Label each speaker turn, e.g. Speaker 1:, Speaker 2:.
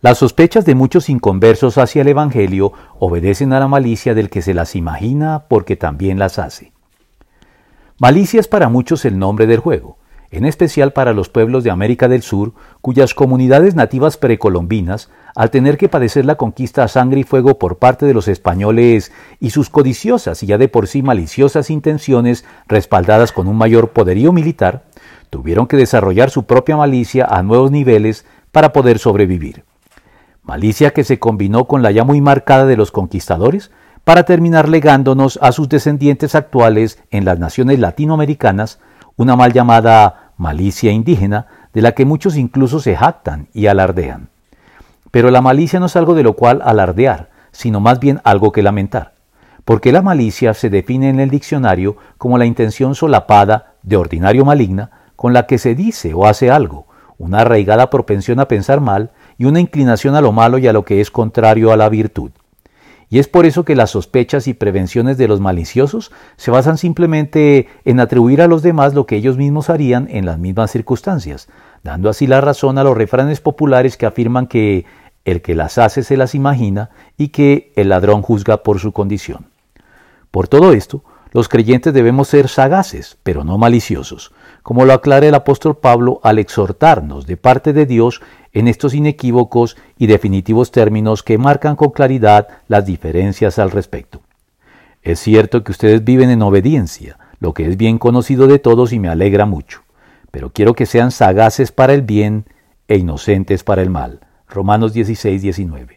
Speaker 1: Las sospechas de muchos inconversos hacia el Evangelio obedecen a la malicia del que se las imagina porque también las hace. Malicia es para muchos el nombre del juego, en especial para los pueblos de América del Sur, cuyas comunidades nativas precolombinas, al tener que padecer la conquista a sangre y fuego por parte de los españoles y sus codiciosas y ya de por sí maliciosas intenciones respaldadas con un mayor poderío militar, tuvieron que desarrollar su propia malicia a nuevos niveles para poder sobrevivir malicia que se combinó con la ya muy marcada de los conquistadores para terminar legándonos a sus descendientes actuales en las naciones latinoamericanas una mal llamada malicia indígena, de la que muchos incluso se jactan y alardean. Pero la malicia no es algo de lo cual alardear, sino más bien algo que lamentar, porque la malicia se define en el diccionario como la intención solapada, de ordinario maligna, con la que se dice o hace algo, una arraigada propensión a pensar mal y una inclinación a lo malo y a lo que es contrario a la virtud. Y es por eso que las sospechas y prevenciones de los maliciosos se basan simplemente en atribuir a los demás lo que ellos mismos harían en las mismas circunstancias, dando así la razón a los refranes populares que afirman que el que las hace se las imagina y que el ladrón juzga por su condición. Por todo esto, los creyentes debemos ser sagaces, pero no maliciosos, como lo aclara el apóstol Pablo al exhortarnos de parte de Dios en estos inequívocos y definitivos términos que marcan con claridad las diferencias al respecto. Es cierto que ustedes viven en obediencia, lo que es bien conocido de todos y me alegra mucho, pero quiero que sean sagaces para el bien e inocentes para el mal. Romanos 16, 19.